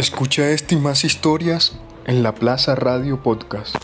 Escucha esta y más historias en la Plaza Radio Podcast.